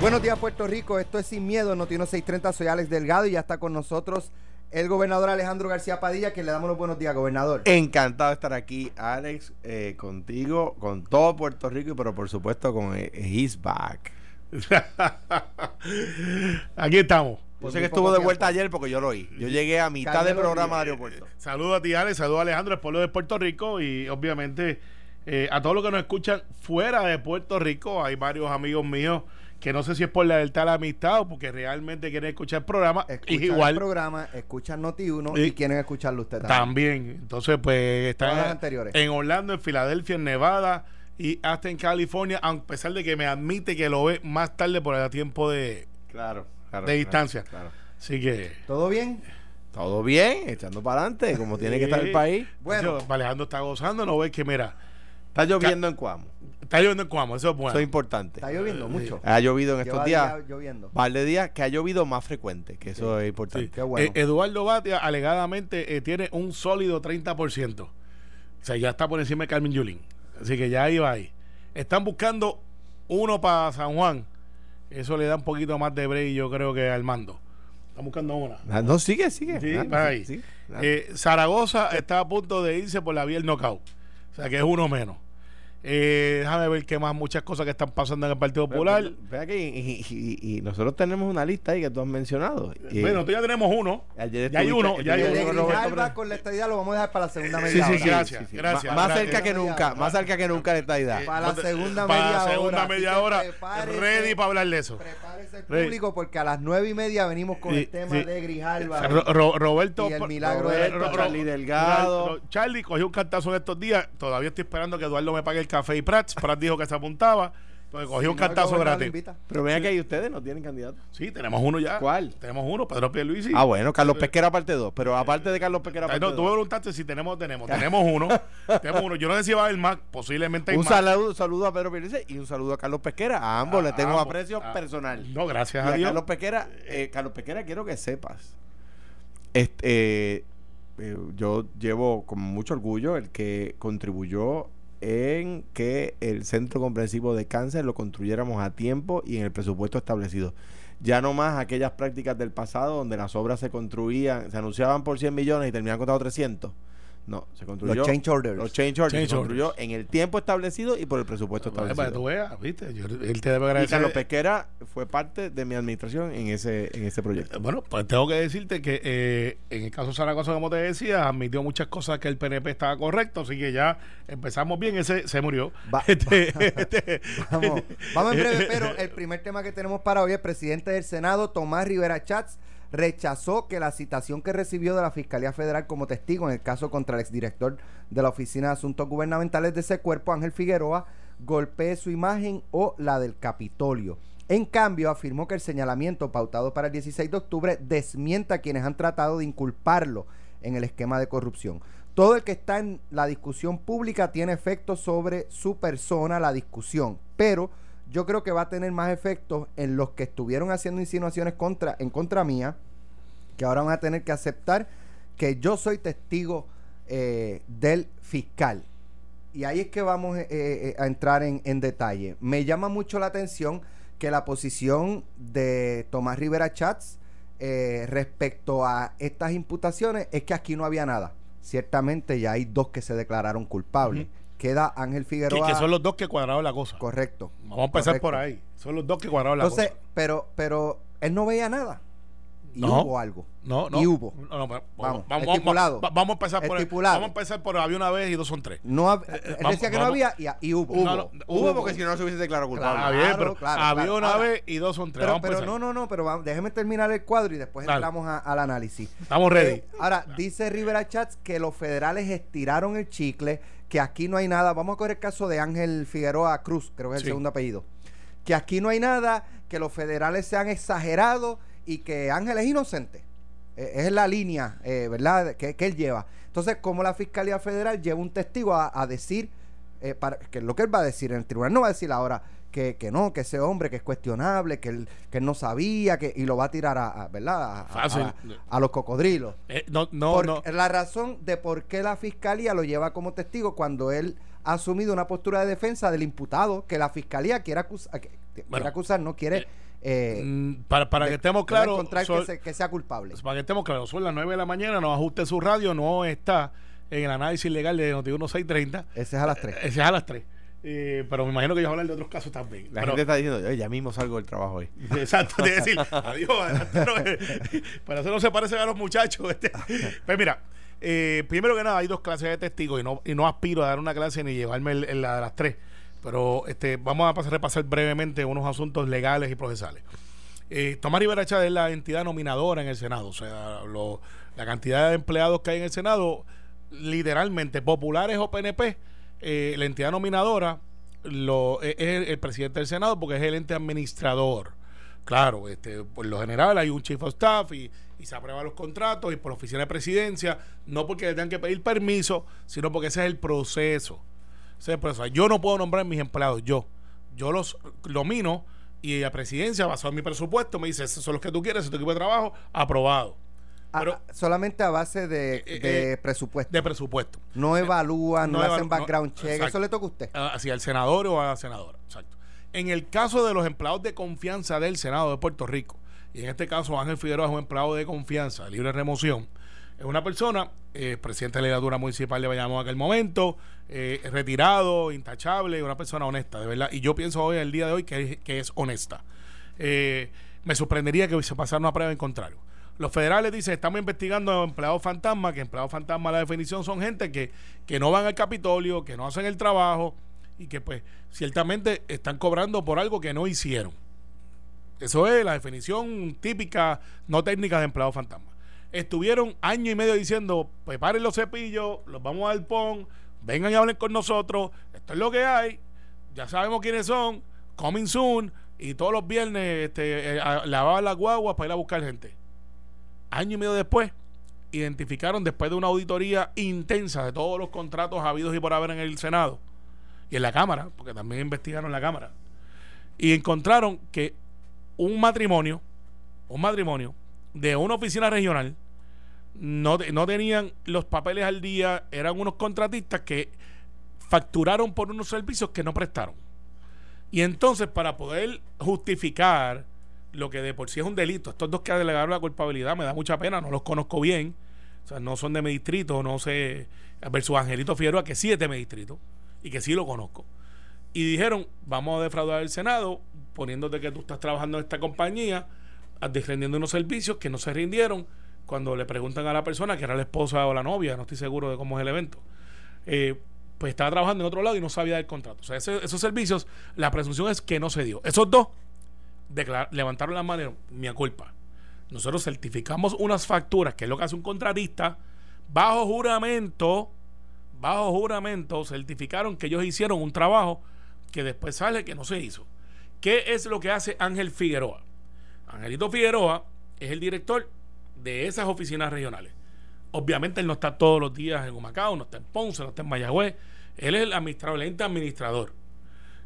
Buenos días, Puerto Rico. Esto es Sin Miedo, Notino 630. Soy Alex Delgado y ya está con nosotros el gobernador Alejandro García Padilla, que le damos los buenos días, gobernador. Encantado de estar aquí, Alex, eh, contigo, con todo Puerto Rico, pero por supuesto con eh, His Back. Aquí estamos. Yo sé que estuvo de vuelta ayer porque yo lo oí. Yo llegué a mitad del programa de aeropuerto. Saludos a ti, Alex. Saludos a Alejandro, el pueblo de Puerto Rico. Y obviamente eh, a todos los que nos escuchan fuera de Puerto Rico. Hay varios amigos míos que no sé si es por la lealtad a la amistad o porque realmente quieren escuchar el programa. Escuchan igual. el programa, escuchan Noti1 Y- y, quieren escucharlo usted también. También. Entonces, pues están anteriores. en Orlando, en Filadelfia, en Nevada y hasta en California, a pesar de que me admite que lo ve más tarde por el tiempo de, Claro, claro. de distancia. claro. Así que. ¿Todo bien? Todo bien, echando para adelante, como tiene que estar el país. Bueno. Yo, Alejandro está gozando, no ves que, mira, Está lloviendo en Cuamo. Está lloviendo en Cuamo, eso es bueno. Eso es importante. Está lloviendo mucho. Ha llovido en estos Lleva días. días lloviendo. par de días que ha llovido más frecuente, que eso es importante. Sí. Qué bueno. Eh, Eduardo Batia alegadamente eh, tiene un sólido 30%. O sea, ya está por encima de Carmen Yulín. Así que ya iba ahí. Están buscando uno para San Juan. Eso le da un poquito más de break, yo creo que al mando. Están buscando una. Ah, No, sigue, sigue. Sí, Ah, ahí. Ah. Eh, Zaragoza está a punto de irse por la vía del knockout. O sea que es uno menos. Eh, déjame ver qué más, muchas cosas que están pasando en el Partido Popular. Ve- ve aquí, y, y- y- y nosotros tenemos una lista ahí que tú has mencionado. Y- bueno, tú ya tenemos uno. Ayer ya hay uno, ya hay El estuviste de uno. Pérez. con la estadía lo vamos a dejar para la segunda Sí, media sí, hora. sí, gracias, gracias. Más gracias. cerca que nunca, más cerca que nunca de esta idea. Para la segunda Para media la hora. segunda así media que hora, ready para hablar de eso. Prepárese el público porque a las nueve y media venimos con Sí, el tema sí. de Grijalva. Ro- Ro- Roberto Y el Ro- milagro de Charlie Delgado. Charlie cogió un cartazo en estos días. Todavía estoy esperando que Eduardo me pague el café y Prats. Prats dijo que se apuntaba. Pues cogió Si un no, cartazo gratis. Pero ven que ustedes no tienen candidato. Sí, tenemos uno ya. ¿Cuál? Tenemos uno, Pedro Pierluisi. Ah, bueno, Carlos Pesquera parte 2. Pero aparte de Carlos Pesquera Ay, parte no, tú me 2. preguntaste si tenemos, tenemos. Tenemos uno. tenemos uno. Yo no sé si va a haber más. Posiblemente hay Un más. saludo, saludo a Pedro Pierluisi y un saludo a Carlos Pesquera. A ambos A le tengo ambos. aprecio Ah, personal. No, gracias Y a a Dios. Carlos Pesquera, eh, Carlos Pesquera, quiero que sepas. Este, eh, eh, yo llevo con mucho orgullo el que contribuyó en que el Centro Comprensivo de Cáncer lo construyéramos a tiempo y en el presupuesto establecido. Ya no más aquellas prácticas del pasado donde las obras se construían, se anunciaban por 100 millones y terminaban costando 300. No, se construyó. Los change orders. Los change orders. Change se construyó orders. en el tiempo establecido y por el presupuesto Para que tú establecido. veas, ¿viste? Yo- él te debe Y agradecer. Carlos Pesquera fue parte de mi administración en ese, en ese proyecto. Bueno, pues tengo que decirte que eh, en el caso de Zaragoza, como te decía, admitió muchas cosas que el PNP estaba correcto, así que ya empezamos bien, ese se murió. Va- Este- este- Vamos, vamos en breve, pero el primer tema que tenemos para hoy, el presidente del Senado, Tomás Rivera Chats, rechazó que la citación que recibió de la Fiscalía Federal como testigo en el caso contra el exdirector de la Oficina de Asuntos Gubernamentales de ese cuerpo, Ángel Figueroa, golpee su imagen o la del Capitolio. En cambio, afirmó que el señalamiento pautado para el 16 de octubre desmienta a quienes han tratado de inculparlo en el esquema de corrupción. Todo el que está en la discusión pública tiene efecto sobre su persona, la discusión, pero yo creo que va a tener más efectos en los que estuvieron haciendo insinuaciones contra, en contra mía, que ahora van a tener que aceptar que yo soy testigo eh, del fiscal. Y ahí es que vamos eh, eh, a entrar en, detalle. Me llama mucho la atención que la posición de Tomás Rivera Chats eh, respecto a estas imputaciones es que aquí no había nada. Ciertamente ya hay dos que se declararon culpables. Queda Ángel que, Figueroa. que son los dos que cuadraron la cosa. Correcto. Vamos a empezar correcto. por ahí. Son los dos que cuadraron la Entonces, cosa. pero, pero él no veía nada. Y No. hubo algo. No, no. y hubo. No, no, pero- Vamos, vamos, estipulado. vamos, vamos a empezar por Estipulado. Vamos a empezar por había una vez y dos son tres. No, Eh, él vamos- decía que no vamos. había y, y hubo. No, no, Hubo porque si no, no se hubiese declarado culpable. Claro, Está bien, pero claro, había claro. una Ahora, vez y dos son tres. Pero, Vamos a pero empezar. no, no, no, pero vamos, déjeme terminar el cuadro y después Dale. entramos a- al análisis. Estamos ready. Eh, ahora, dice Rivera Chats que los federales estiraron el chicle, que aquí no hay nada. Vamos a coger el caso de Ángel Figueroa Cruz, creo que es el segundo apellido. Que aquí no hay nada, que los federales se han exagerado y que Ángel es inocente. Eh, es la línea, eh, ¿verdad?, que, que él lleva. Entonces, como la Fiscalía Federal lleva un testigo a, a decir, eh, para, que lo que él va a decir en el tribunal, no va a decir ahora que, que no, que ese hombre que es cuestionable, que él, que él no sabía, que y lo va a tirar a, a, ¿verdad?, a- a- Fácil. a- a los cocodrilos. Eh, no, no, Por- no. La razón de por qué la fiscalía lo lleva como testigo cuando él ha asumido una postura de defensa del imputado que la fiscalía quiere acusar, quiere Bueno, acusar no quiere eh, eh, Mm, para, para de- que estemos claros, son- que, se- que sea culpable. para que estemos claros, son las 9 de la mañana, no ajuste su radio, no está en el análisis legal de Noti 1630. Ese es a las 3. Ese es a las 3. Eh, pero me imagino que ellos hablan de otros casos también. La Pero- gente está diciendo, "Oye, ya mismo salgo del trabajo hoy. Exacto, de decir, adiós, adelante, pero eso no se parece a los muchachos. este. Pues mira, eh, primero que nada, hay dos clases de testigos y no, y no aspiro a dar una clase ni llevarme el- el- la de las tres. Pero este, vamos a pasar, repasar brevemente unos asuntos legales y procesales. Eh, Tomás Rivera Chávez es la entidad nominadora en el Senado. O sea, lo- la cantidad de empleados que hay en el Senado, literalmente, populares o PNP, eh, la entidad nominadora lo, es el, presidente del Senado porque es el ente administrador. Claro, este, por lo general hay un chief of staff y, se aprueban los contratos y por la oficina de presidencia, no porque le tengan que pedir permiso, sino porque ese es el proceso. Ese es. Yo no puedo nombrar mis empleados, yo. Yo los nomino y la presidencia, basado en mi presupuesto, me dice, esos son los que tú quieres, ese es tu equipo de trabajo, aprobado. Pero solamente a base de, Eh, de eh, presupuesto. de presupuesto. no evalúan, no, no hacen background no, check. exacto. Eso le toca a usted. Ah, hacia el senador o a la senadora. Exacto. En el caso de los empleados de confianza del Senado de Puerto Rico, y en este caso Ángel Figueroa es un empleado de confianza, de libre remoción, es una persona, eh, presidente de la legislatura municipal de Bayamón en aquel momento, eh, retirado, intachable, una persona honesta, de verdad. Y yo pienso hoy, el día de hoy, que, es- que es honesta. Eh, me sorprendería que se pasara una prueba en contrario. Los federales dicen, estamos investigando a empleados fantasma, que empleados fantasma, la definición son gente que, que no van al Capitolio, que no hacen el trabajo y que pues ciertamente están cobrando por algo que no hicieron. Eso es la definición típica, no técnica de empleado fantasma. Estuvieron año y medio diciendo, preparen los cepillos, los vamos al PON, vengan y hablen con nosotros, esto es lo que hay, ya sabemos quiénes son, coming soon, y todos los viernes este, eh, lavaban las guaguas para ir a buscar gente. Año y medio después, identificaron después de una auditoría intensa de todos los contratos habidos y por haber en el Senado y en la Cámara, porque también investigaron la Cámara, y encontraron que un matrimonio, un matrimonio de una oficina regional, no, no tenían los papeles al día, eran unos contratistas que facturaron por unos servicios que no prestaron. Y entonces, para poder justificar lo que de por sí es un delito, estos dos que delegaron la culpabilidad, me da mucha pena, no los conozco bien, o sea, no son de mi distrito, no sé, versus Angelito Figueroa, que sí es de mi distrito y que sí lo conozco. Y dijeron, vamos a defraudar el Senado, poniéndote que tú estás trabajando en esta compañía, rindiendo unos servicios que no se rindieron, cuando le preguntan a la persona, que era la esposa o la novia, no estoy seguro de cómo es el evento, eh, pues estaba trabajando en otro lado y no sabía del contrato. O sea, esos servicios, la presunción es que no se dio. Esos dos levantaron la mano mi culpa. Nosotros certificamos unas facturas, que es lo que hace un contratista, bajo juramento, bajo juramento, certificaron que ellos hicieron un trabajo que después sale que no se hizo. ¿Qué es lo que hace Ángel Figueroa? Angelito Figueroa es el director de esas oficinas regionales. Obviamente él no está todos los días en Humacao, no está en Ponce, no está en Mayagüez. Él es el administrador, el ente administrador.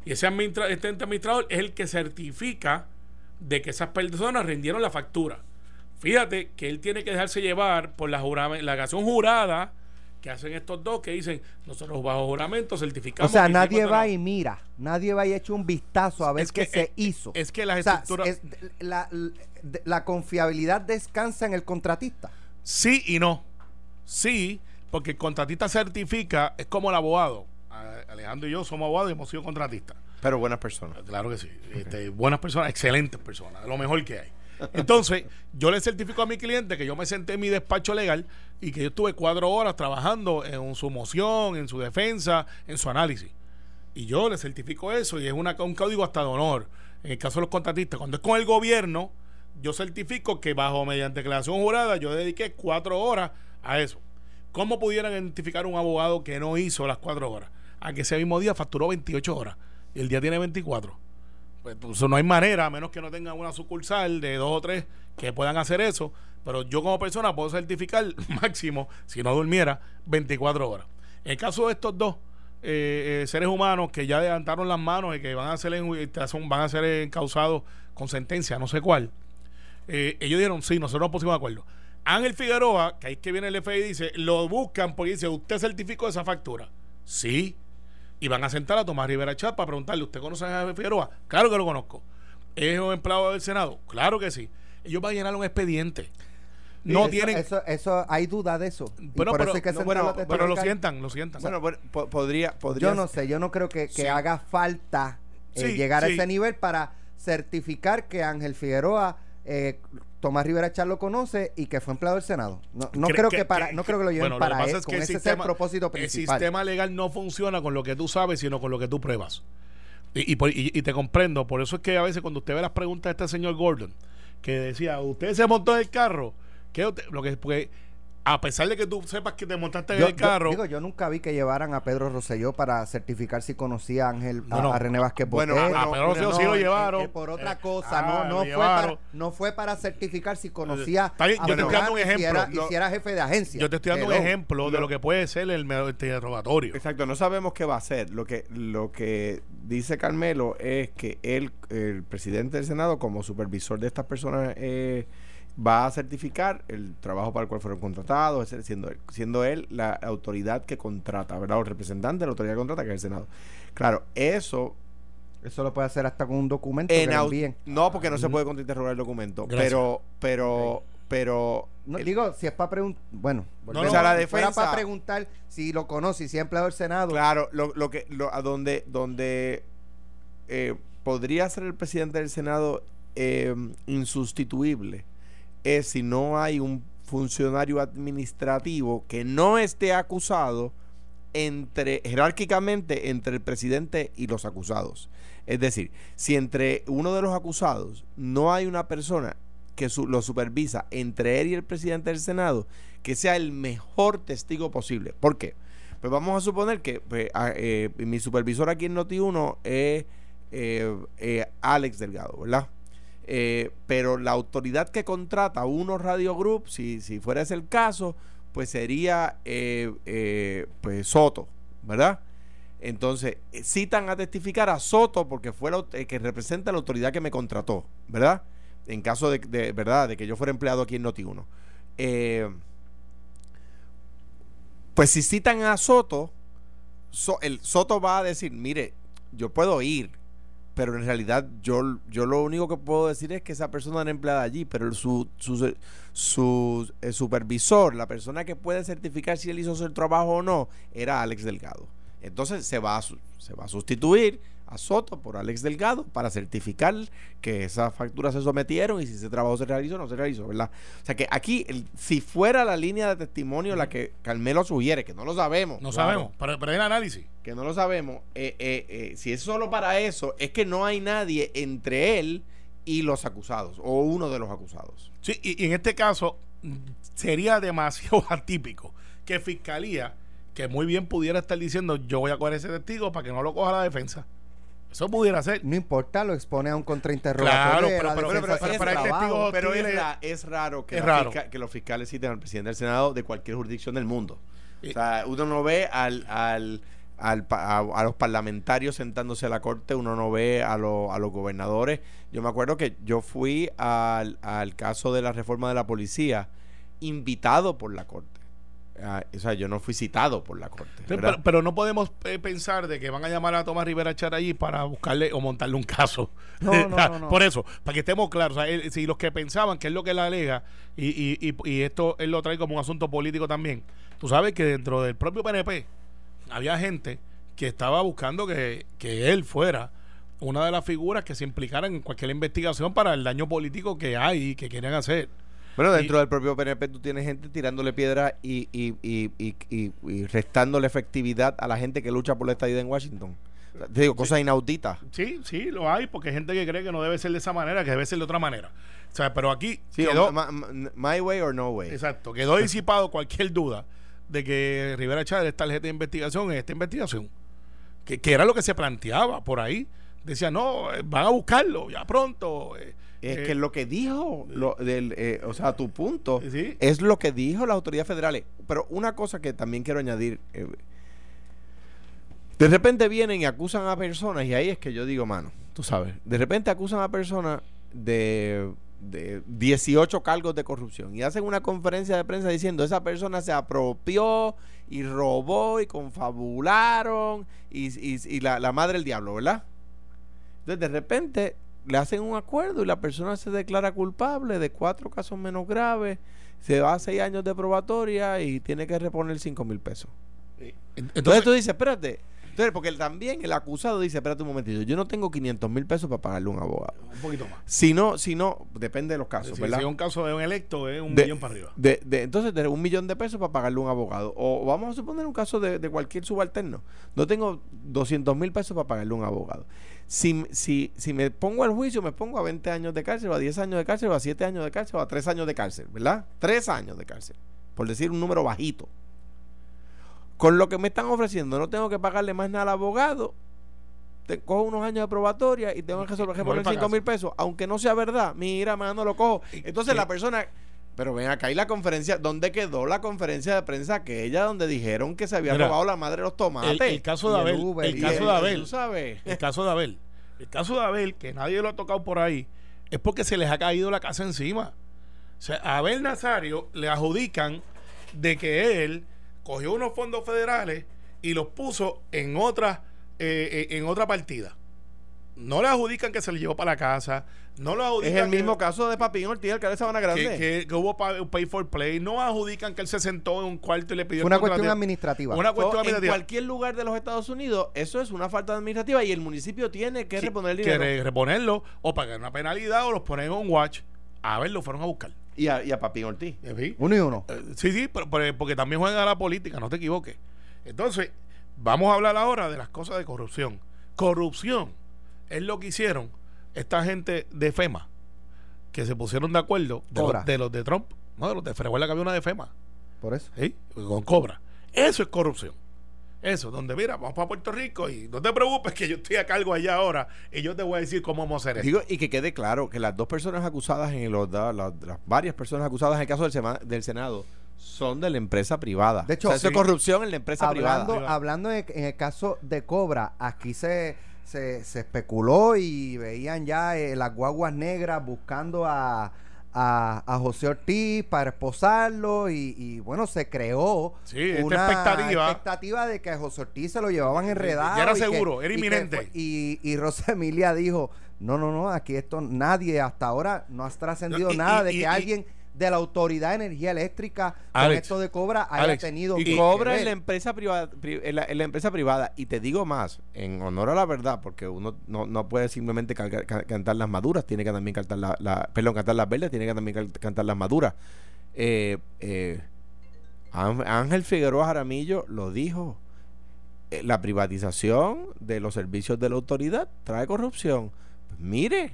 Y ese este ente administrador es el que certifica de que esas personas rindieron la factura. Fíjate que él tiene que dejarse llevar por la, la acción jurada que hacen estos dos que dicen nosotros bajo juramento O certificamos. sea, que hicimos nadie va trabajo". y mira. Nadie va y echa un vistazo a ver Es qué que, se hizo. Es que las O sea, estructuras. es- la, la- la confiabilidad descansa en el contratista. Sí y no. Sí, porque el contratista certifica, es como el abogado. Alejandro y yo somos abogados y hemos sido contratistas. Pero buenas personas. Claro que sí. Este, buenas personas, excelentes personas, lo mejor que hay. Entonces, yo le certifico a mi cliente que yo me senté en mi despacho legal y que yo estuve cuatro horas trabajando en su moción, en su defensa, en su análisis. Y yo le certifico eso y es una, un código hasta de honor. En el caso de los contratistas, cuando es con el gobierno, yo certifico que bajo mediante declaración jurada yo dediqué cuatro horas a eso. ¿Cómo pudieran identificar un abogado que no hizo las cuatro horas? A que ese mismo día facturó 28 horas y el día tiene 24. Pues eso no hay manera, a menos que no tengan una sucursal de dos o tres que puedan hacer eso. Pero yo como persona puedo certificar máximo, si no durmiera, 24 horas. En el caso de estos dos eh, eh, seres humanos que ya levantaron las manos y que van a ser, son- van encausados con sentencia, no sé cuál, eh, ellos dijeron, sí, nosotros nos pusimos de acuerdo. Ángel Figueroa, que ahí es que viene el FBI y dice, lo buscan porque dice, ¿usted certificó esa factura? Sí. Y van a sentar a Tomás Rivera Chat para preguntarle, ¿usted conoce a Ángel Figueroa? Claro que lo conozco. es un empleado del Senado? Claro que sí. Ellos van a llenar un expediente. No Eso- tienen. Eso, eso, hay duda de eso. Bueno, por pero- eso que no, bueno, pero lo sientan, lo sientan. Bueno, bueno, po- podría, podría Yo no sé, yo no creo que, que Sí. haga falta eh, Sí, llegar a ese nivel para certificar que Ángel Figueroa, eh, Tomás Rivera Char lo conoce y que fue empleado del Senado. No, no Cre- creo que, para, no creo que lo lleven bueno, para que él, es que con el ese es sistema- el propósito El principal. sistema legal no funciona con lo que tú sabes, sino con lo que tú pruebas. Y, y por- y- y te comprendo. Por eso es que a veces cuando usted ve las preguntas de este señor Gordon, que decía, ¿usted se montó en el carro? ¿Qué usted- lo que, porque a pesar de que tú sepas que te montaste Yo, en el carro, yo- digo, yo nunca vi que llevaran a Pedro Rosselló para certificar si conocía a Ángel, a, No, no. a René Vázquez Bueno, a Pedro Rosselló sí lo eh, llevaron. eh, por otra Eh, cosa, ah, no, no, fue para, no fue para certificar si conocía Está bien, yo te estoy dando un y si ejemplo. era- y si era jefe de agencia. yo te estoy dando un ejemplo de Lo- que puede ser el interrogatorio. Exacto, no sabemos qué va a hacer. Lo que, lo que dice Carmelo es que él, el presidente del Senado, como supervisor de estas personas, eh, va a certificar el trabajo para el cual fueron contratados, siendo, él- siendo él la autoridad que contrata, ¿verdad? O representante de la autoridad que contrata, que es el Senado. Claro, eso Eso lo puede hacer hasta con un documento en envíen. No, porque no se puede contrainterrogar el documento. Gracias. Pero, pero, pero. No, el- digo, si es para preguntar, bueno, volvemos. o sea, la defensa- para preguntar si lo conoce, si es empleado del Senado. Claro, lo, lo que, lo, a donde, donde eh, podría ser el presidente del Senado eh, insustituible es si no hay un funcionario administrativo que no esté acusado entre jerárquicamente entre el presidente y los acusados. Es decir, si entre uno de los acusados no hay una persona que lo supervisa entre él y el presidente del Senado, que sea el mejor testigo posible. ¿Por qué? Pues vamos a suponer que pues, a- eh, mi supervisor aquí en Noti1 es eh, eh, Alex Delgado, ¿verdad? Eh, pero la autoridad que contrata uno Radio Group, si, si fuera ese el caso, pues sería eh, eh, pues Soto, ¿verdad? Entonces, citan a testificar a Soto porque fue el que representa la autoridad que me contrató, ¿verdad? En caso de, de- ¿verdad? de que yo fuera empleado aquí en Noti1. Eh, pues si citan a Soto, So- el Soto va a decir, mire, yo puedo ir, pero en realidad yo, yo lo único que puedo decir es que esa persona era empleada allí, pero su, su, su, eh, supervisor, la persona que puede certificar si él hizo su trabajo o no, era Alex Delgado. Entonces se va a, se va a sustituir a Soto por Alex Delgado para certificar que esas facturas se sometieron y si ese trabajo se realizó o no se realizó, ¿verdad? O sea que aquí, el- si fuera la línea de testimonio la que Carmelo sugiere, que no lo sabemos. No claro, sabemos, hay el análisis. que no lo sabemos, eh, eh, eh, si es solo para eso, es que no hay nadie entre él y los acusados, o uno de los acusados. Sí, y, y en este caso sería demasiado atípico que Fiscalía, que muy bien pudiera estar diciendo yo voy a coger ese testigo para que no lo coja la defensa. Eso pudiera ser. No importa, lo expone a un contrainterrogatorio. Claro, pero- pero- defensa pero- hace pero- es, ra- es raro, que, Es la raro. fisca- que los fiscales citen al presidente del Senado de cualquier jurisdicción del mundo. Y- O sea, uno no ve al, al, al pa- a, a los parlamentarios sentándose a la corte, uno no ve a, lo- a los gobernadores. Yo me acuerdo que yo fui al, al caso de la reforma de la policía invitado por la corte. Ah, o sea, yo no fui citado por la corte. Pero, pero no podemos eh, pensar de que van a llamar a Tomás Rivera Char allí para buscarle o montarle un caso. No, no, O sea, no, no. Por eso, para que estemos claros, o sea, él- si los que pensaban que es lo que él alega y, y, y, y esto él lo trae como un asunto político también, tú sabes que dentro del propio PNP había gente que estaba buscando que, que él fuera una de las figuras que se implicaran en cualquier investigación para el daño político que hay y que quieren hacer. Bueno, dentro del propio PNP tú tienes gente tirándole piedra y, y, y, y, y- y restándole efectividad a la gente que lucha por la estadía en Washington. O sea, te digo, cosas inauditas. Sí, sí, lo hay, porque hay gente que cree que no debe ser de esa manera, que debe ser de otra manera. O sea, pero aquí Sí, quedó, my way or no way. exacto, quedó disipado cualquier duda de que Rivera Chávez es tarjeta de investigación en esta investigación. Que, que era lo que se planteaba por ahí. Decía, no, eh, van a buscarlo ya pronto. eh, Es eh, que lo que dijo, lo del, eh, o sea, tu punto, Sí. es lo que dijo las autoridades federales. Pero una cosa que también quiero añadir, eh, de repente vienen y acusan a personas, y ahí es que yo digo, mano, tú sabes, de repente acusan a personas de, de 18 cargos de corrupción y hacen una conferencia de prensa diciendo, esa persona se apropió y robó y confabularon y, y- y la, la madre del diablo, ¿verdad? Entonces, de repente, le hacen un acuerdo y la persona se declara culpable de cuatro casos menos graves, se va a seis años de probatoria y tiene que reponer cinco mil pesos. Entonces, tú dices, espérate. Entonces, porque también el acusado dice, espérate un momentito, yo no tengo 500 mil pesos para pagarle a un abogado. Un poquito más. Si no, si no, depende de los casos, Si, ¿verdad? si es un caso de un electo, es un De- millón para arriba. De, de- entonces, de un millón de pesos para pagarle a un abogado. O vamos a suponer un caso de, de cualquier subalterno. No tengo 200 mil pesos para pagarle a un abogado. Si, si, si me pongo al juicio, me pongo a 20 años de cárcel, o a 10 años de cárcel, o a 7 años de cárcel, o a 3 años de cárcel, ¿verdad? 3 años de cárcel. Por decir un número bajito. Con lo que me están ofreciendo, no tengo que pagarle más nada al abogado. Te cojo unos años de probatoria y tengo que resolver pa' 5 casa. mil pesos, aunque no sea verdad. Mira, más no lo cojo. Entonces la persona. Pero ven acá y la conferencia. ¿Dónde quedó la conferencia de prensa aquella donde dijeron que se había Mira, robado la madre de los tomates? El, el caso de el Abel, Uber, el caso el- de Abel, Tú sabes. el caso de Abel, el caso de Abel, que nadie lo ha tocado por ahí, es porque se les ha caído la casa encima. O sea, a Abel Nazario le adjudican de que él cogió unos fondos federales y los puso en otra, eh, eh, en otra partida. No le adjudican que se le llevó para la casa, no lo Es adjudican el mismo que, caso de Papín Ortiz, el que de Sabana Grande. que, que- que hubo pa- pay for play, no adjudican que él se sentó en un cuarto y le pidió una cuestión administrativa. Una So, cuestión en administrativa. cualquier lugar de los Estados Unidos, eso es una falta administrativa y el municipio tiene que que- reponer el que dinero. re- reponerlo o pagar una penalidad o los ponen en un watch. A ver, lo fueron a buscar. Y, a, y a Papín Ortiz. ¿Sí? Uno y uno. Eh, sí, sí, pero, pero- porque también juegan a la política, no te equivoques. Entonces, vamos a hablar ahora de las cosas de corrupción. Corrupción es lo que hicieron esta gente de FEMA, que se pusieron de acuerdo de, Cobra. los, de los de Trump, no de los de Recuerda que había una de FEMA, Por eso. ¿sí? con Cobra. Eso es corrupción. Eso, donde mira, vamos para Puerto Rico y no te preocupes que yo estoy a cargo allá ahora y yo te voy a decir cómo vamos a hacer esto. Digo, y que quede claro que las dos personas acusadas en los da- la- las varias personas acusadas en el caso del, Sema- del Senado son de la empresa privada. De hecho, O sea, eso sí. es corrupción en la empresa hablando, privada. hablando de- en el caso de Cobra, aquí se, se, se especuló y veían ya eh, las guaguas negras buscando a, a, a José Ortiz para esposarlo y, y, bueno, se creó Sí, una expectativa. expectativa de que a José Ortiz se lo llevaban enredado. Ya era y que- seguro, era y que inminente. Y, y Rosa Emilia dijo, no, no, no, aquí esto nadie hasta ahora no ha trascendido nada de que alguien de la Autoridad de Energía Eléctrica con Alex, esto de Cobra haya Alex, tenido y que cobra la empresa privada pri- en la, en la empresa privada y te digo más en honor a la verdad porque uno no, no puede simplemente cantar las maduras tiene que también cantar la, la- perdón cantar las verdes tiene que también cantar las maduras. Eh, eh, Án- Ángel Figueroa Jaramillo lo dijo Eh, la privatización de los servicios de la autoridad trae corrupción. Pues mire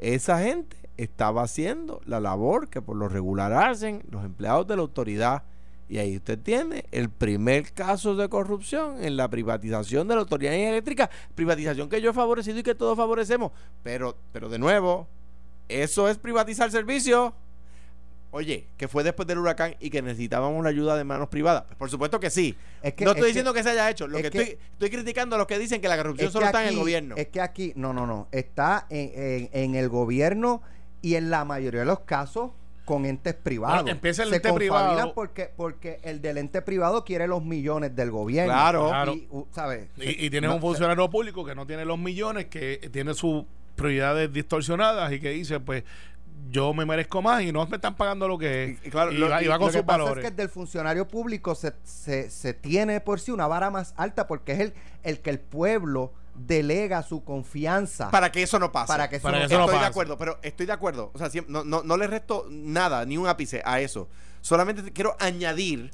esa gente estaba haciendo la labor que por lo regular hacen los empleados de la autoridad. Y ahí usted tiene el primer caso de corrupción en la privatización de la autoridad eléctrica, privatización que yo he favorecido y que todos favorecemos. Pero, pero de nuevo, eso es privatizar servicios. Oye, que fue después del huracán y que necesitábamos la ayuda de manos privadas. Pues por supuesto que sí. Es que- no es estoy diciendo que, se haya hecho. Lo es que, estoy, estoy criticando a los que dicen que la corrupción solo está en el gobierno. Es que aquí, no, no, no, está en, en- en el gobierno y en la mayoría de los casos con entes privados. Bueno, empieza el Se ente privado. porque, porque el del ente privado quiere los millones del gobierno. Claro. Claro. Y, u- ¿sabes? Y, y tienes No, un funcionario público que no tiene los millones, que tiene sus prioridades distorsionadas y que dice, pues yo me merezco más y no me están pagando lo que es. Y- y claro, y, lo- va, y va Lo con que sus pasa valores. es que del funcionario público se, se, se tiene por sí una vara más alta porque es el, el que el pueblo delega su confianza para que eso no pase. para que eso para no que eso no estoy de pase. acuerdo, pero estoy de acuerdo. O sea, no, no, no le resto nada, ni un ápice a eso. Solamente te quiero añadir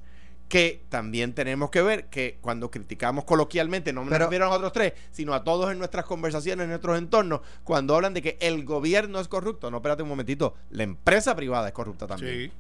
que también tenemos que ver que cuando criticamos coloquialmente, no me Pero- refiero a nosotros tres, sino a todos en nuestras conversaciones, en nuestros entornos, cuando hablan de que el gobierno es corrupto, no, espérate un momentito, la empresa privada es corrupta también. Sí.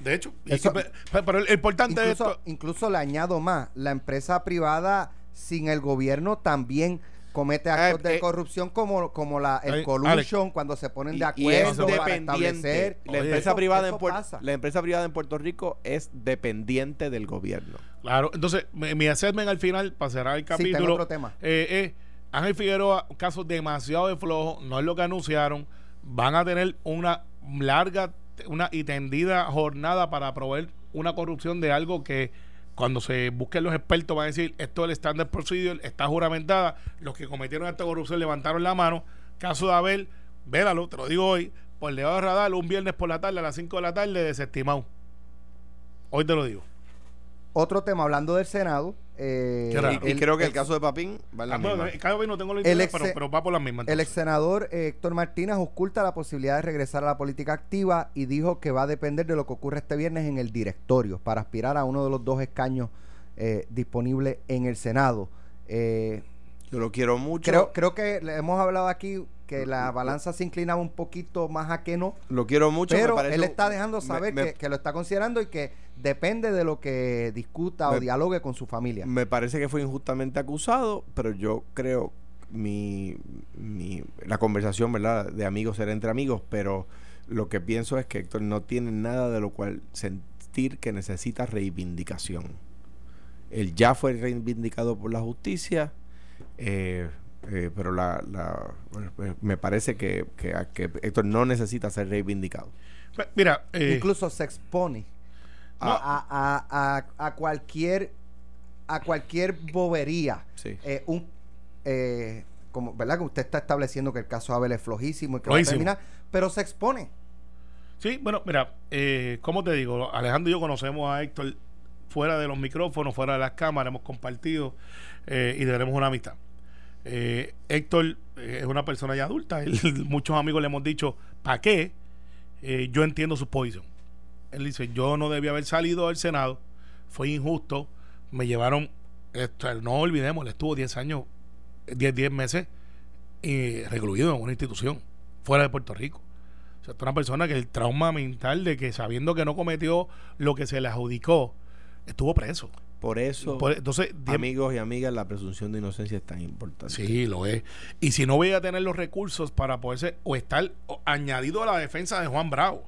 De hecho, Eso- pe- pe- pero el importante esto. incluso le añado más, la empresa privada sin el gobierno también comete actos Eh, de eh, corrupción como, como la, el Alex, collusion cuando se ponen Y, de y es acuerdo para dependiente. establecer La empresa eso- privada eso en pasa. la empresa privada en Puerto Rico es dependiente del gobierno. Claro, entonces mi, mi assessment al final, para cerrar el Sí, tengo capítulo, otro tema. eh, eh, Ángel Figueroa, un caso demasiado de flojo, no es lo que anunciaron. Van a tener una larga una y tendida jornada para proveer una corrupción de algo que cuando se busquen los expertos van a decir esto es el standard procedure, está juramentada. Los que cometieron esta corrupción levantaron la mano. Caso de Abel, vélalo, te lo digo hoy, por debajo de radar un viernes por la tarde a las 5 de la tarde desestimado. Hoy te lo digo. Otro tema, hablando del Senado. Eh. Y el- creo que el caso de Papín va en la bueno, misma. cada vez no tengo la El idea, ex- pero, pero va por las mismas. El ex senador eh, Héctor Martínez oculta la posibilidad de regresar a la política activa y dijo que va a depender de lo que ocurra este viernes en el directorio para aspirar a uno de los dos escaños eh, disponibles en el Senado. Eh, Yo lo quiero mucho. creo, creo que le hemos hablado aquí que la balanza se inclinaba un poquito más a que no, Lo quiero mucho. me pero parece él está dejando saber me- que, que lo está considerando y que depende de lo que discuta o dialogue con su familia. Me parece que fue injustamente acusado, pero yo creo mi, mi la conversación, ¿verdad? De amigos será entre amigos, pero lo que pienso es que Héctor no tiene nada de lo cual sentir que necesita reivindicación. Él ya fue reivindicado por la justicia, eh, eh, pero la, la- eh, me parece que, que, que Héctor no necesita ser reivindicado. Mira, eh, Incluso se expone a, No. a- a- a- a cualquier a cualquier bobería. Sí. Eh, un, eh, como, ¿verdad? Que usted está estableciendo que el caso Abel es flojísimo y que va a terminar, pero se expone. Sí, bueno, mira, eh, ¿cómo te digo? Alejandro y yo conocemos a Héctor fuera de los micrófonos, fuera de las cámaras, hemos compartido eh, y tenemos una amistad. Eh, Héctor eh, es una persona ya adulta, él- muchos amigos le hemos dicho, ¿para qué? Eh, yo entiendo su posición. Él dice, yo no debía haber salido del Senado, fue injusto, me llevaron, no olvidemos, él estuvo 10 años, 10, 10 meses y recluido en una institución fuera de Puerto Rico. O sea, es una persona que el trauma mental de que sabiendo que no cometió lo que se le adjudicó, estuvo preso. Por eso, Por- entonces, amigos y amigas, la presunción de inocencia es tan importante. sí, lo es. Y si no voy a tener los recursos para poderse, o estar o- añadido a la defensa de Juan Bravo,